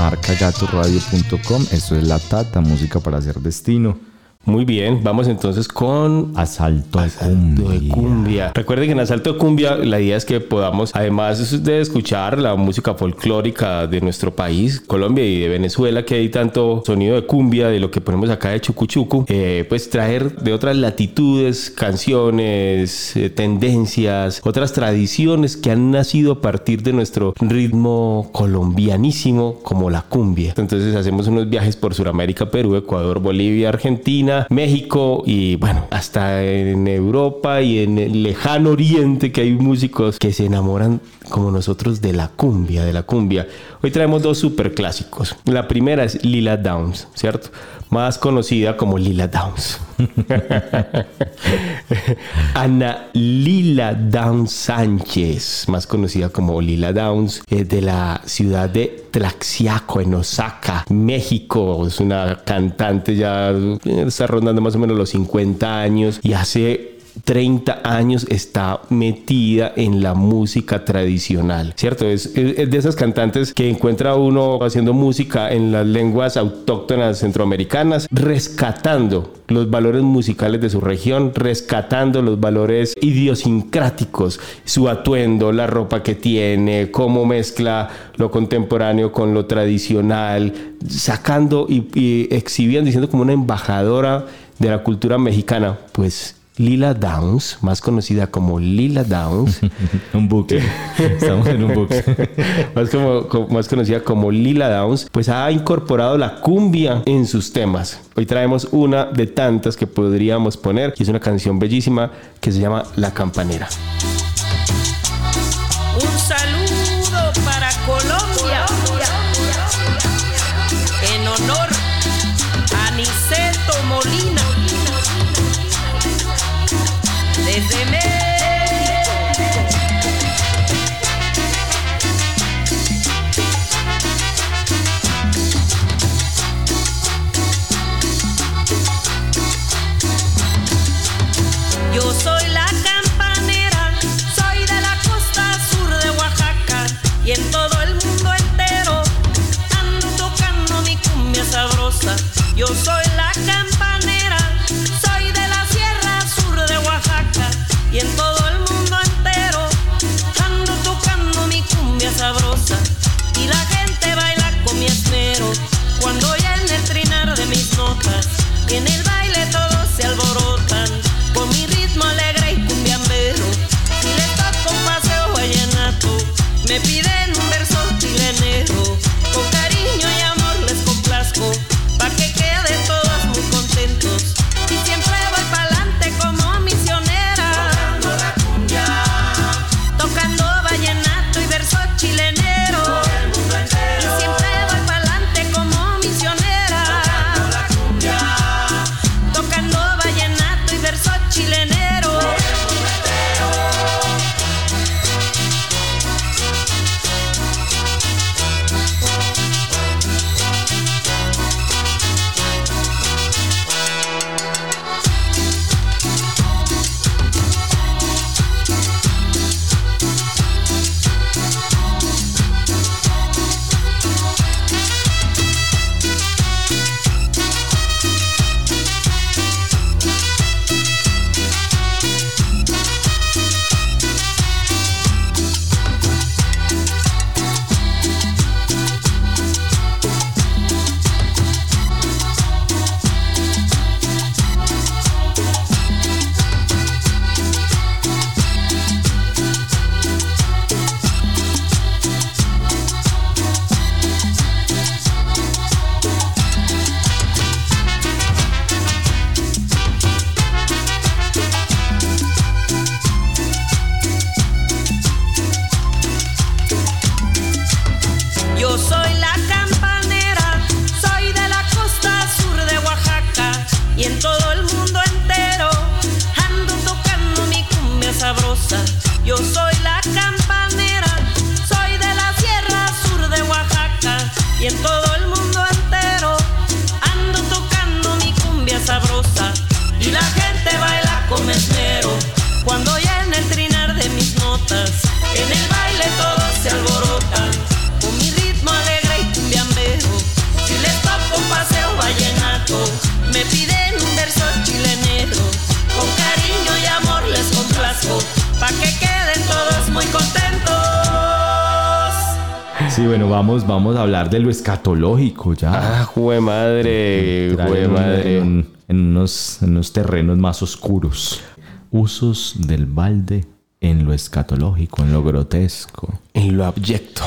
Marcagatorradio.com. Eso es La Tata, música para hacer destino. Muy bien, vamos entonces con Asalto, a Asalto de cumbia. cumbia. Recuerden que en Asalto de cumbia la idea es que podamos, además de escuchar la música folclórica de nuestro país, Colombia y de Venezuela, que hay tanto sonido de cumbia, de lo que ponemos acá de chucuchucu, eh, pues traer de otras latitudes, canciones, eh, tendencias, otras tradiciones que han nacido a partir de nuestro ritmo colombianísimo como la cumbia. Entonces hacemos unos viajes por Sudamérica, Perú, Ecuador, Bolivia, Argentina, México y bueno, hasta en Europa y en el lejano oriente que hay músicos que se enamoran como nosotros de la cumbia, de la cumbia. Hoy traemos dos super clásicos. La primera es Lila Downs, ¿cierto? Más conocida como Lila Downs. [LAUGHS] Ana Lila Downs Sánchez, más conocida como Lila Downs, es de la ciudad de Tlaxiaco, en Osaka, México. Es una cantante ya, eh, está rondando más o menos los 50 años y hace 30 años está metida en la música tradicional, ¿cierto? Es, de esas cantantes que encuentra uno haciendo música en las lenguas autóctonas centroamericanas, rescatando los valores musicales de su región, rescatando los valores idiosincráticos, su atuendo, la ropa que tiene, cómo mezcla lo contemporáneo con lo tradicional, sacando y, y exhibiendo, diciendo como una embajadora de la cultura mexicana, pues Lila Downs, más conocida como Lila Downs, [LAUGHS] Un buque. Estamos en un buque. [LAUGHS] más, como, como- más conocida como Lila Downs, pues ha incorporado la cumbia en sus temas. Hoy traemos una de tantas que podríamos poner y es una canción bellísima que se llama La Campanera. Hablar de lo escatológico ya. Ah, jue madre, jue madre. en- en unos, en unos terrenos más oscuros. Usos del balde en lo escatológico, en lo grotesco. En lo abyecto.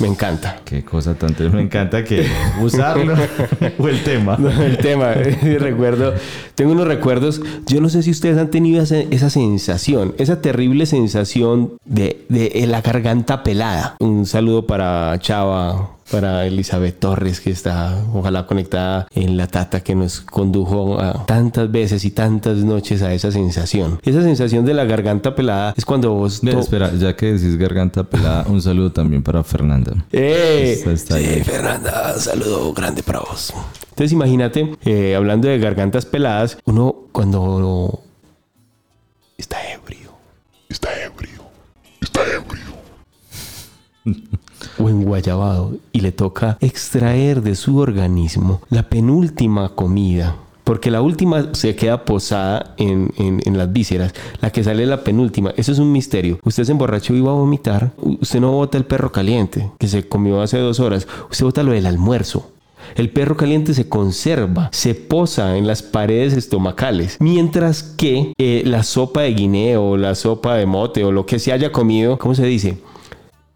Me encanta. Qué cosa tan... Me encanta que [LAUGHS] usarlo [LAUGHS] o el tema. No, el tema, recuerdo, tengo unos recuerdos, yo no sé si ustedes han tenido esa, esa sensación, esa terrible sensación de, de la garganta pelada. Un saludo para Chava, para Elizabeth Torres, que está ojalá conectada en la tata que nos condujo a tantas veces y tantas noches a esa sensación. Esa sensación de la garganta pelada es cuando vos... Espera, ya que decís garganta pelada, un saludo también para Fernanda. ¡Eh! Está- está sí, ahí. Fernanda, un saludo grande para vos. Entonces imagínate, eh, hablando de gargantas peladas, uno cuando está ebrio. Está ebrio. Está ebrio. [LAUGHS] o enguayabado y le toca extraer de su organismo la penúltima comida. Porque la última se queda posada en, en- las vísceras. La que sale es la penúltima. Eso es un misterio. Usted se emborrachó y va a vomitar. Usted no bota el perro caliente que se comió hace dos horas. Usted bota lo del almuerzo. El perro caliente se conserva, se posa en las paredes estomacales, mientras que eh, la sopa de guineo, la sopa de mote o lo que se haya comido, ¿cómo se dice?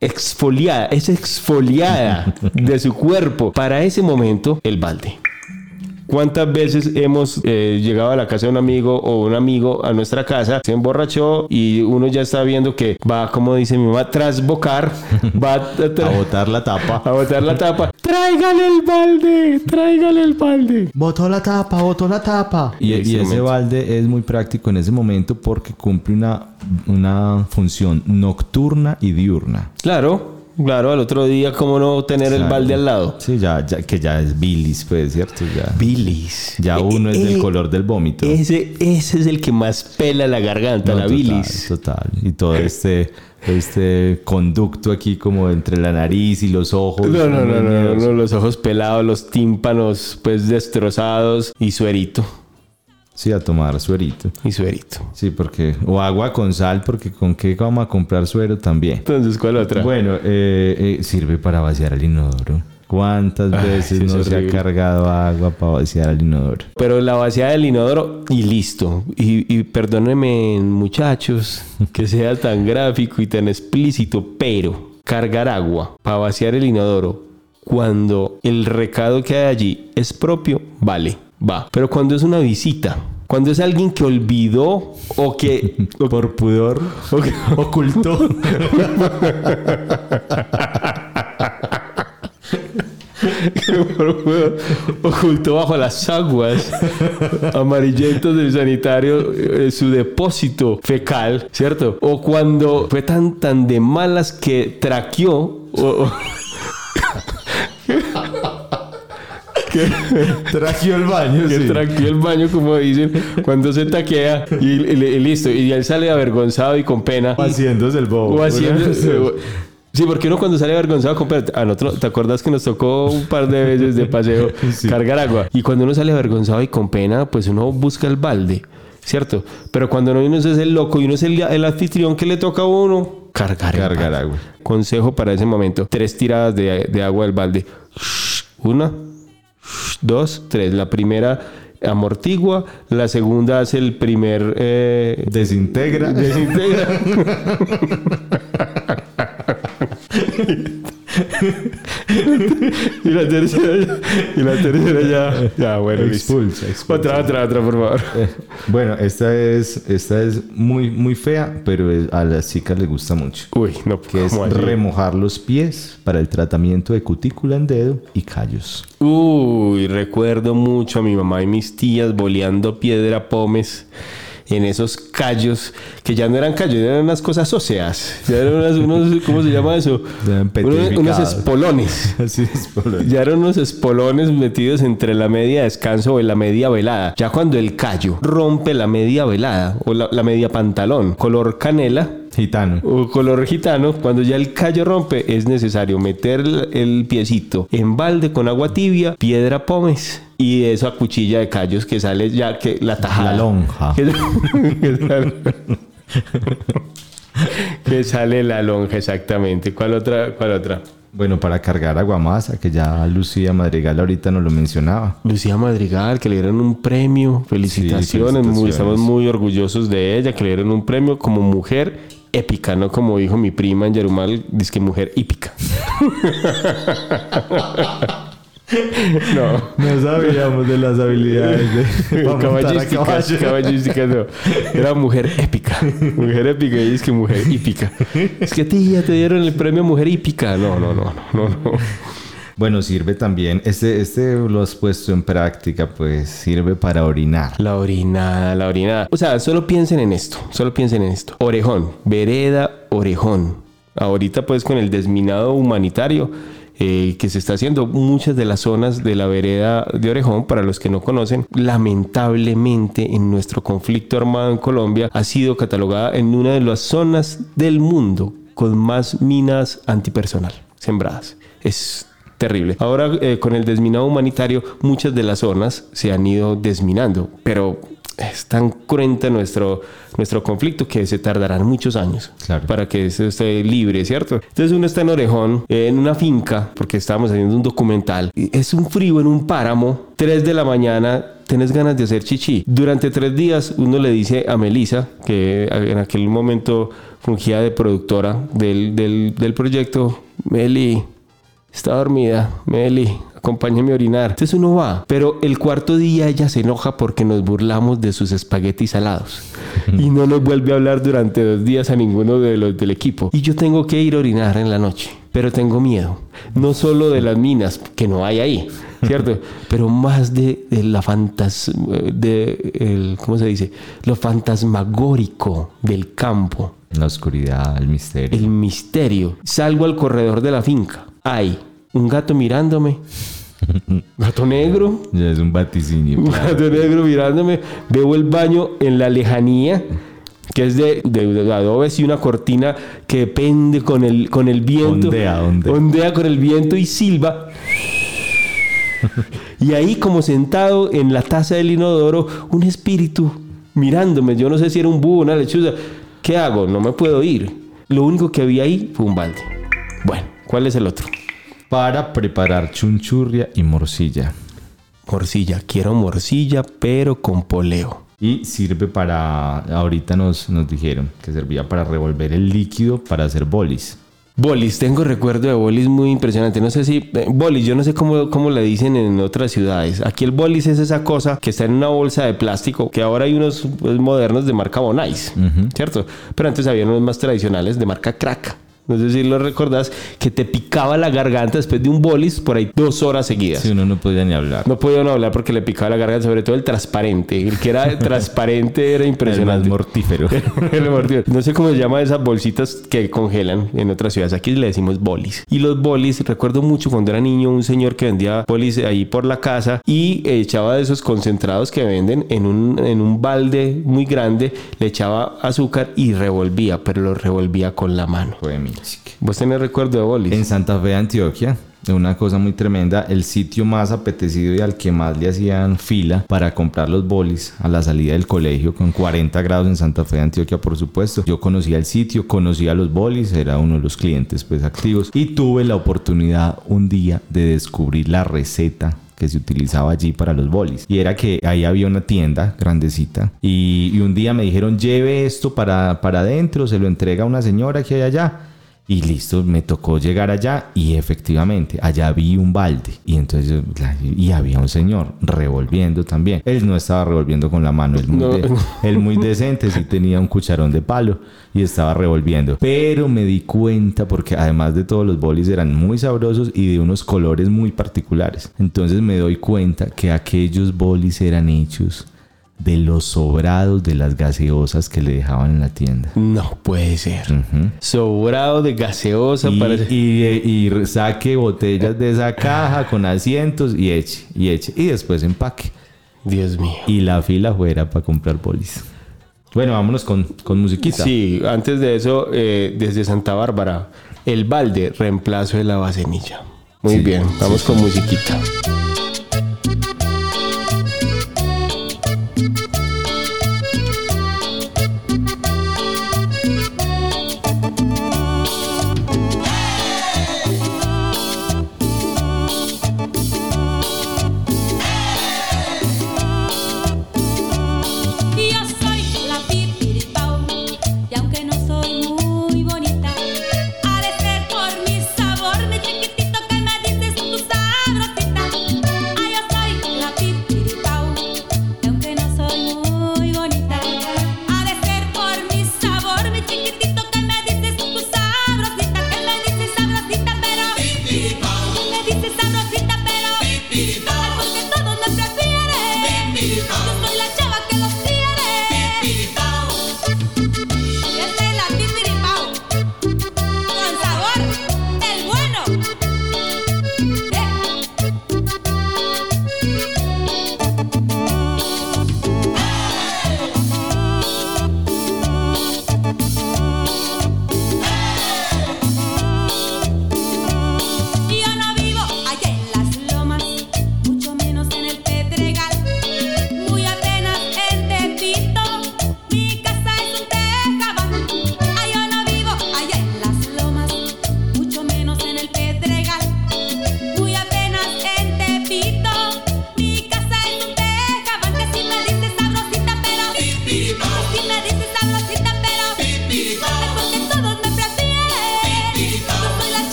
Exfoliada, es exfoliada de su cuerpo. Para ese momento, el balde. ¿Cuántas veces hemos eh, llegado a la casa de un amigo o un amigo a nuestra casa, se emborrachó y uno ya está viendo que va, como dice mi mamá, trasbocar, [LAUGHS] va a, A botar la tapa. [LAUGHS] a botar la tapa. ¡Tráigale el balde! ¡Tráigale el balde! Botó la tapa, botó la tapa. Y, Y y ese excelente. balde es muy práctico en ese momento porque cumple una, una función nocturna y diurna. Claro, claro, al otro día, ¿cómo no tener el balde al lado? Sí, ya, ya, que ya es bilis, pues, ¿cierto? Ya, Bilis. ya uno es Eh, del eh, color del vómito. Ese, ese es el que más pela la garganta, No, la total, bilis. Total. Y todo este, este conducto aquí como entre la nariz y los ojos. No, no, no, no, no, los ojos pelados, los tímpanos pues destrozados y suerito, Sí, a tomar suerito. y suerito. Sí, porque... O agua con sal, porque ¿con qué vamos a comprar suero también? Entonces, ¿cuál otra? Bueno, eh, eh, sirve para vaciar el inodoro. ¿Cuántas Ay, veces no se ha cargado agua para vaciar el inodoro? Pero la vaciada del inodoro y listo. Y, y perdónenme, muchachos, que sea tan gráfico y tan explícito, pero cargar agua para vaciar el inodoro cuando el recado que hay allí es propio, vale, va. Pero cuando es una visita, cuando es alguien que olvidó o que... [LAUGHS] Por pudor, o que- [LAUGHS] ocultó. ocultó bajo las aguas amarillentas del sanitario eh, su depósito fecal, ¿cierto? O cuando fue tan tan de malas que traqueó o- o- [LAUGHS] Trajeó el baño, que sí. traqueó el baño, como dicen, cuando se taquea y, y- y listo. Y él sale avergonzado y con pena. O haciéndose el bobo. O haciendo. Sí, porque uno cuando sale avergonzado con pena- a nosotros, ¿te acuerdas que nos tocó un par de veces de paseo [LAUGHS] Sí. cargar agua? Y cuando uno sale avergonzado y con pena, pues uno busca el balde, ¿cierto? Pero cuando uno es el loco y uno es el, el anfitrión que le toca a uno, cargar, Cargar agua. Consejo para ese momento: tres tiradas de, de agua del balde. Una, dos, tres. La primera amortigua, la segunda hace el primer eh, Desintegra. desintegra. [LAUGHS] [LAUGHS] y la tercera y la tercera ya ya bueno. Expulsa, expulsa. otra otra otra por favor Eh, bueno, esta es, esta es muy, muy fea, pero a las chicas les gusta mucho. uy no Que es remojar los pies para el tratamiento de cutícula en dedo y callos. Uy, recuerdo mucho a mi mamá y mis tías boleando piedra pomes en esos callos, que ya no eran callos, eran unas cosas óseas. Ya eran unas- unos, ¿cómo se llama eso? Unos, unos espolones. [LAUGHS] Así es, por lo- Ya eran unos espolones metidos entre la media descanso y la media velada. Ya cuando el callo rompe la media velada o la, la media pantalón, color canela, Gitano. o color gitano, cuando ya el callo rompe, es necesario meter el piecito en balde con agua tibia, piedra pómez y esa cuchilla de callos que sale ya que la tajada. La lonja. [LAUGHS] Que, que sale, que sale la lonja, exactamente. ¿Cuál otra? ¿Cuál otra? Bueno, para cargar aguamasa, que ya Lucía Madrigal ahorita nos lo mencionaba. Lucía Madrigal, que le dieron un premio. Felicitaciones. estamos muy orgullosos de ella, que le dieron un premio como mujer épica, no como dijo mi prima en Yarumal, dice que mujer hípica. [LAUGHS] [LAUGHS] no. No sabíamos de las habilidades de [LAUGHS] para montar a Caballística, caballo. caballística, no. Era mujer épica. Mujer épica y es que mujer hípica. Es que tía, te dieron el premio mujer hípica. No, no, no, no, no. Bueno, sirve también, este, este lo has puesto en práctica, pues sirve para orinar. La orinada, la orinada. O sea, solo piensen en esto, solo piensen en esto. Orejón, vereda, orejón. Ahorita pues con el desminado humanitario eh, que se está haciendo, muchas de las zonas de la vereda de Orejón, para los que no conocen, lamentablemente en nuestro conflicto armado en Colombia ha sido catalogada en una de las zonas del mundo con más minas antipersonal sembradas. Es terrible. Ahora eh, con el desminado humanitario muchas de las zonas se han ido desminando, pero es tan cruenta nuestro, nuestro conflicto que se tardarán muchos años Claro. para que eso esté libre, ¿cierto? Entonces uno está en Orejón, eh, en una finca, porque estábamos haciendo un documental, y es un frío en un páramo, 3 de la mañana, tenés ganas de hacer chichi. Durante tres días uno le dice a Melissa, que en aquel momento fungía de productora del, del, del proyecto, Meli, Está dormida, Meli, acompáñame a orinar. Entonces uno va, pero el cuarto día ella se enoja porque nos burlamos de sus espaguetis salados y no nos vuelve a hablar durante dos días a ninguno de los del equipo. Y yo tengo que ir a orinar en la noche, pero tengo miedo, no solo de las minas que no hay ahí, ¿cierto? [LAUGHS] Pero más de, de la fantas, de el, ¿cómo se dice? Lo fantasmagórico del campo La oscuridad, el misterio. el misterio. Salgo al corredor de la finca. Hay un gato mirándome. Gato negro. Ya es un vaticinio. Un claro. gato negro mirándome. Veo el baño en la lejanía. Que es de, de- de adobes y una cortina que pende con el, con el viento. Ondea, ondea. Ondea con el viento y silba. y ahí, como sentado en la taza del inodoro, un espíritu mirándome. Yo no sé si era un búho, una lechuza. ¿Qué hago? No me puedo ir. Lo único que vi ahí fue un balde. Bueno, ¿cuál es el otro? Para preparar chunchurria y morcilla. Morcilla. Quiero morcilla, pero con poleo. Y sirve para, ahorita nos, nos dijeron que servía para revolver el líquido para hacer bolis. Bolis, tengo recuerdo de bolis muy impresionante. No sé si. eh, bolis, yo no sé cómo, cómo le dicen en otras ciudades. Aquí el bolis es esa cosa que está en una bolsa de plástico, que ahora hay unos pues, modernos de marca Bonais, ¿cierto? Pero antes había unos más tradicionales de marca Crack. No sé si lo recordás, que te picaba la garganta después de un bolis por ahí dos horas seguidas. Si uno no podía ni hablar. No podía uno hablar porque le picaba la garganta, sobre todo el transparente. El que era [LAUGHS] transparente era el impresionante. mortífero. [LAUGHS] El mordido. No sé cómo se llama esas bolsitas que congelan en otras ciudades. Aquí le decimos bolis. Y los bolis, recuerdo mucho cuando era niño, un señor que vendía bolis ahí por la casa y echaba de esos concentrados que venden en un, en un balde muy grande, le echaba azúcar y revolvía, pero lo revolvía con la mano. Chica. ¿Vos tenés recuerdo de bolis? En Santa Fe, Antioquia, una cosa muy tremenda, el sitio más apetecido y al que más le hacían fila para comprar los bolis a la salida del colegio con 40 grados en Santa Fe, Antioquia, por supuesto. Yo conocía el sitio, conocía los bolis, era uno de los clientes pues activos y tuve la oportunidad un día de descubrir la receta que se utilizaba allí para los bolis. Y era que ahí había una tienda grandecita y, y un día me dijeron lleve esto para, para adentro, se lo entrega a una señora que hay allá. Y listo, me tocó llegar allá y efectivamente allá vi un balde y entonces y había un señor revolviendo también. Él no estaba revolviendo con la mano, él muy, No. de- él muy decente, sí tenía un cucharón de palo y estaba revolviendo. Pero me di cuenta porque además de todos los bolis eran muy sabrosos y de unos colores muy particulares. Entonces me doy cuenta que aquellos bolis eran hechos de los sobrados de las gaseosas que le dejaban en la tienda. No puede ser. Sobrado de gaseosa Y, para... y- y saque botellas de esa caja con asientos y eche, y eche. Y después empaque. Dios mío. Y la fila fuera para comprar bolis. Bueno, vámonos con, con musiquita. Sí, antes de eso, eh, desde Santa Bárbara, el balde, reemplazo de la bacenilla. Muy Sí, bien, vamos con musiquita.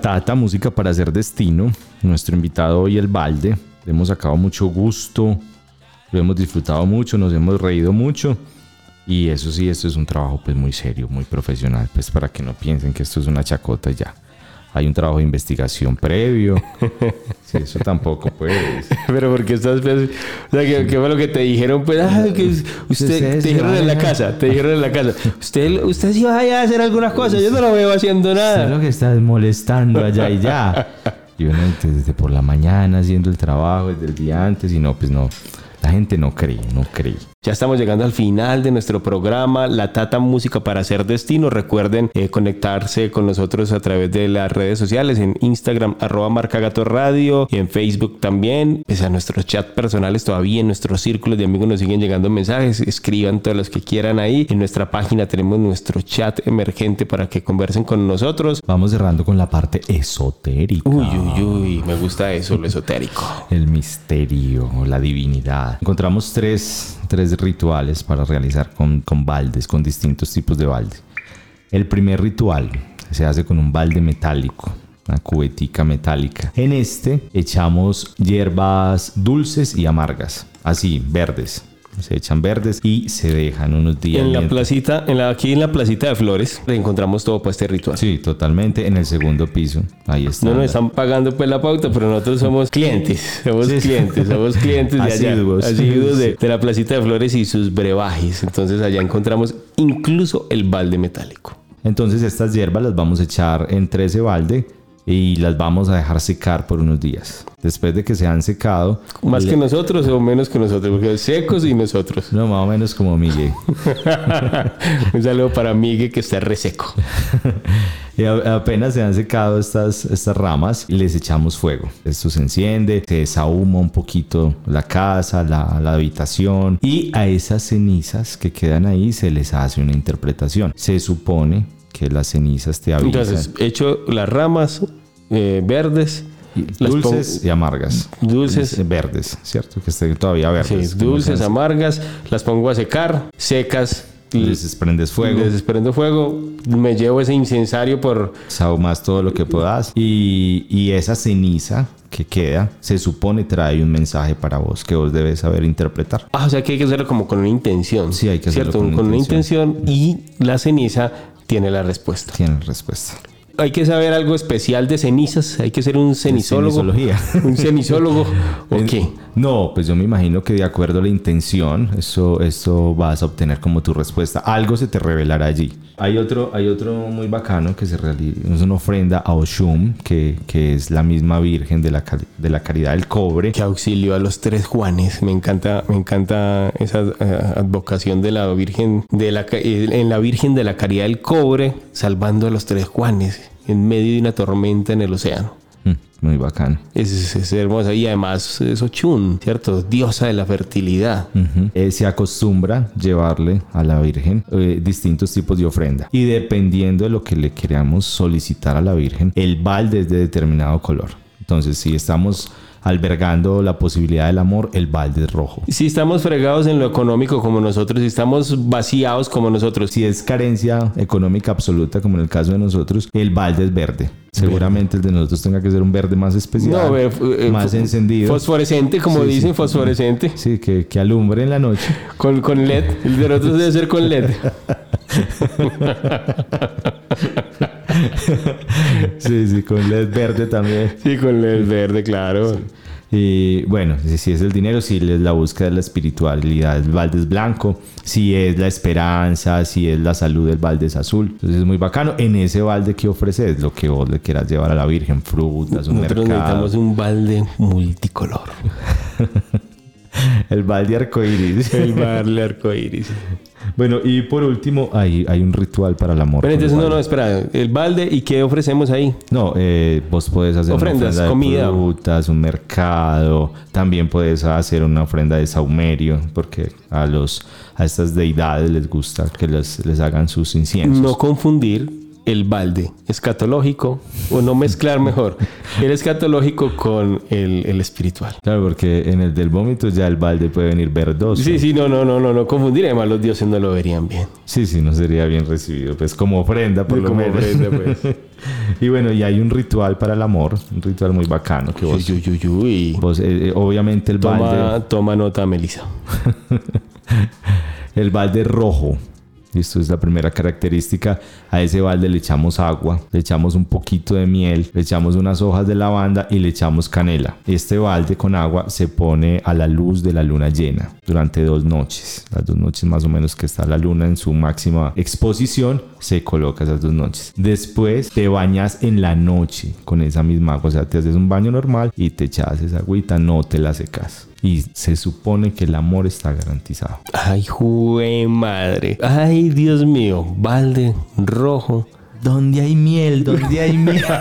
Esto es La Tata, música para hacer destino. Nuestro invitado hoy, el Balde. Hemos sacado mucho gusto, lo hemos disfrutado mucho, nos hemos reído mucho. Y eso sí, esto es un trabajo pues muy serio, muy profesional, pues para que no piensen que esto es una chacota ya. Hay un trabajo de investigación previo. [LAUGHS] Sí, eso tampoco pues. [LAUGHS] Pero porque estás pues, o sea, ¿qué, qué fue lo que te dijeron? Pues, ah, que usted, Ustedes te dijeron en la casa, te dijeron en la casa. Usted, usted sí vaya a hacer algunas cosas, yo no lo veo haciendo nada. lo que está es molestando allá y ya. [LAUGHS] Y uno desde por la mañana haciendo el trabajo, desde el día antes, y no, pues no. La gente no cree, no cree. Ya estamos llegando al final de nuestro programa, La Tata Música para Hacer Destino. Recuerden eh, conectarse con nosotros a través de las redes sociales, en Instagram, arroba Marca Gato Radio, y en Facebook también. Pese a nuestros chat personales, todavía en nuestros círculos de amigos nos siguen llegando mensajes. Escriban todos los que quieran ahí. En nuestra página tenemos nuestro chat emergente para que conversen con nosotros. Vamos cerrando con la parte esotérica. Uy, uy, uy, me gusta eso, lo [LAUGHS] esotérico. El misterio, la divinidad. Encontramos tres, tres rituales para realizar con, con baldes, con distintos tipos de balde. El primer ritual se hace con un balde metálico, una cubetica metálica. En este echamos hierbas dulces y amargas, así, verdes. Se echan verdes y se dejan unos días. En la mientras- placita, en la, aquí en la placita de flores, encontramos todo para este ritual. Sí, totalmente. En el segundo piso. Ahí está. No nos están pagando pues la pauta, pero nosotros somos [LAUGHS] clientes, somos Sí, sí. clientes, somos clientes de allá, Asiduos. asiduos de, [LAUGHS] de la placita de flores y sus brebajes. Entonces allá encontramos incluso el balde metálico. Entonces estas hierbas las vamos a echar entre ese balde y las vamos a dejar secar por unos días. Después de que se han secado, Más le- que nosotros o menos que nosotros, porque secos y nosotros. no, más o menos como Miguel. [LAUGHS] Un saludo para Miguel que está reseco. [LAUGHS] Y apenas se han secado estas, estas ramas, les echamos fuego. Esto se enciende, se desahuma un poquito la casa, la, la habitación y a esas cenizas que quedan ahí se les hace una interpretación. Se supone que las cenizas te avisan. Entonces, echo las ramas eh, verdes, dulces y amargas. Dulces. Verdes, ¿cierto? Que estén todavía verdes. sí, dulces, amargas, las pongo a secar, secas. Les desprendes fuego. Les desprendo fuego, me llevo ese incensario por... Saumas todo lo que puedas. Y, y esa ceniza que queda, se supone trae un mensaje para vos que vos debes saber interpretar. Ah, o sea que hay que hacerlo como con una intención. Sí, hay que hacerlo ¿cierto? con con, una una intención y la ceniza tiene la respuesta. Tiene respuesta. Hay que saber algo especial de cenizas, hay que ser un cenizólogo. cenizología. [LAUGHS] Un cenizólogo. ¿O qué? No, pues yo me imagino que de acuerdo a la intención, eso, eso vas a obtener como tu respuesta. Algo se te revelará allí. Hay otro, hay otro muy bacano que se realiza, es una ofrenda a Oshun, que, que es la misma Virgen de la, de la Caridad del Cobre. Que auxilio a los tres Juanes. Me encanta, me encanta esa eh, advocación de la Virgen de la eh, en la Virgen de la Caridad del Cobre, salvando a los tres Juanes en medio de una tormenta en el océano. Mm, Muy bacano. Es, es, hermosa y además es Ochun, ¿cierto? Diosa de la fertilidad. Eh, se acostumbra llevarle a la Virgen eh, distintos tipos de ofrenda. Y dependiendo de lo que le queramos solicitar a la Virgen, el balde es de determinado color. Entonces, si estamos albergando la posibilidad del amor, el balde rojo. Si estamos fregados en lo económico como nosotros, si estamos vaciados como nosotros, Si es carencia económica absoluta, como en el caso de nosotros, el balde es verde. Seguramente el de nosotros tenga que ser un verde más especial, no, eh, eh, más encendido. Fosforescente, como Sí, dicen, sí. fosforescente. Sí, que, que alumbre en la noche. [LAUGHS] Con, con LED. El de nosotros debe ser con LED. [LAUGHS] [LAUGHS] [LAUGHS] sí, sí, con LED verde también. Sí, con el verde, claro. Y bueno, si, si es el dinero, si es la búsqueda de la espiritualidad, el balde es blanco. Si es la esperanza, si es la salud, el balde es azul. Entonces es muy bacano. En ese balde que ofreces, lo que vos le quieras llevar a la Virgen, frutas, un Nosotros mercado. necesitamos un balde multicolor. [LAUGHS] El balde arcoíris. El balde arcoíris. Bueno, y por último, hay, hay un ritual para el amor. Pero entonces, no, no, espera. El balde, ¿y qué ofrecemos ahí? No, eh, vos puedes hacer Ofrendas, una ofrenda de comida. frutas, un mercado. También puedes hacer una ofrenda de saumerio, porque a los a estas deidades les gusta que les, les hagan sus inciensos. No confundir el balde escatológico, o no mezclar mejor, el escatológico con el, el espiritual. Claro, porque en el del vómito ya el balde puede venir verdoso. Sí, sí, no, no, no, no, no confundir. Además, los dioses no lo verían bien. Sí, sí, no sería bien recibido. Pues como ofrenda, por Sí, lo como menos. ofrenda, pues. [LAUGHS] y bueno, y hay un ritual para el amor, un ritual muy bacano que vos, Uy, uy, uy, uy. vos, eh, eh, obviamente el balde, toma nota, Melissa. [LAUGHS] el balde rojo. Esto es la primera característica. A ese balde le echamos agua, le echamos un poquito de miel, le echamos unas hojas de lavanda y le echamos canela. Este balde con agua se pone a la luz de la luna llena durante dos noches. Las dos noches más o menos que está la luna en su máxima exposición, se coloca esas dos noches. Después te bañas en la noche con esa misma agua. O sea, te haces un baño normal y te echas esa agüita, no te la secas. Y se supone que el amor está garantizado. Ay, jue madre. Ay, Dios mío. Balde rojo. ¿Dónde hay miel? ¿Dónde hay miel? [LAUGHS]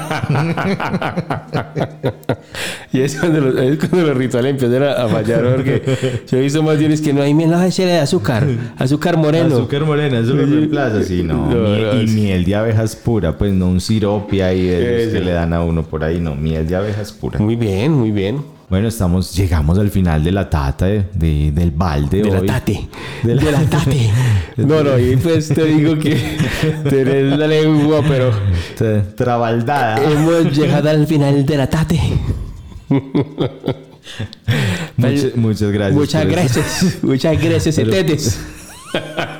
Y es cuando, los, es cuando los rituales empiezan a, a fallar, porque yo he visto más bien es que no hay miel, no, échale de azúcar, azúcar moreno. Azúcar morena, eso lo reemplaza. Sí, no. No, miel- no, y sí. miel de abejas pura, pues no un sirope ahí que le dan a uno por ahí, no. Miel de abejas pura. Muy bien, muy bien. Bueno, estamos, llegamos al final de la tata de- de- del balde De la hoy. tate. De [LAUGHS] De la- la tate. [LAUGHS] No, no, y pues te digo que [LAUGHS] tenés la lengua, pero Tra- Trabaldada. hemos llegado al final de la tate. Muchas- muchas gracias. Muchas gracias. Muchas gracias, Pero-.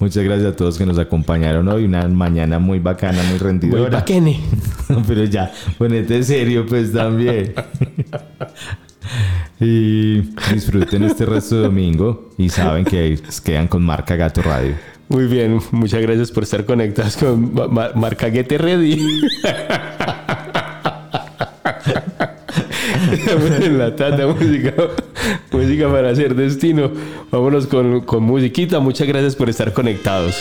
Muchas gracias a todos que nos acompañaron hoy. Una mañana muy bacana, muy Muy rendidora. baquene. [LAUGHS] Pero ya, ponete serio, pues también. [LAUGHS] y disfruten este resto de domingo. Y saben que quedan con Marca Gato Radio. Muy bien, muchas gracias por estar conectados con Ma- Ma- Marcaguete Ready. [LAUGHS] [LAUGHS] La tata música, música para hacer destino. Vámonos con, con musiquita. Muchas gracias por estar conectados.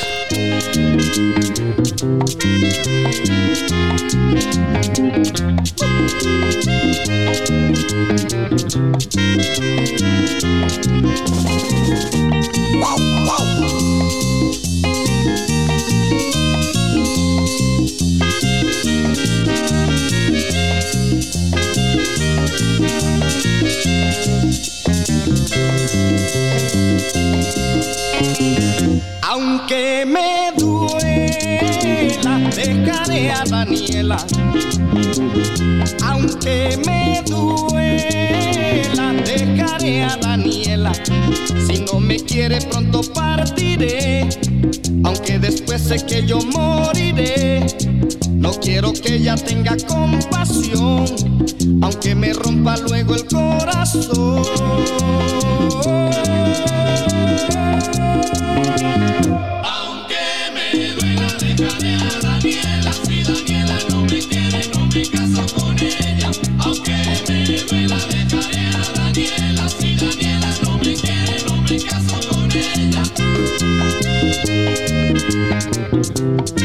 Dejaré a Daniela. Aunque me duela, dejaré a Daniela. Si no me quiere pronto partiré. Aunque después sé que yo moriré. No quiero que ella tenga compasión. Aunque me rompa luego el corazón. A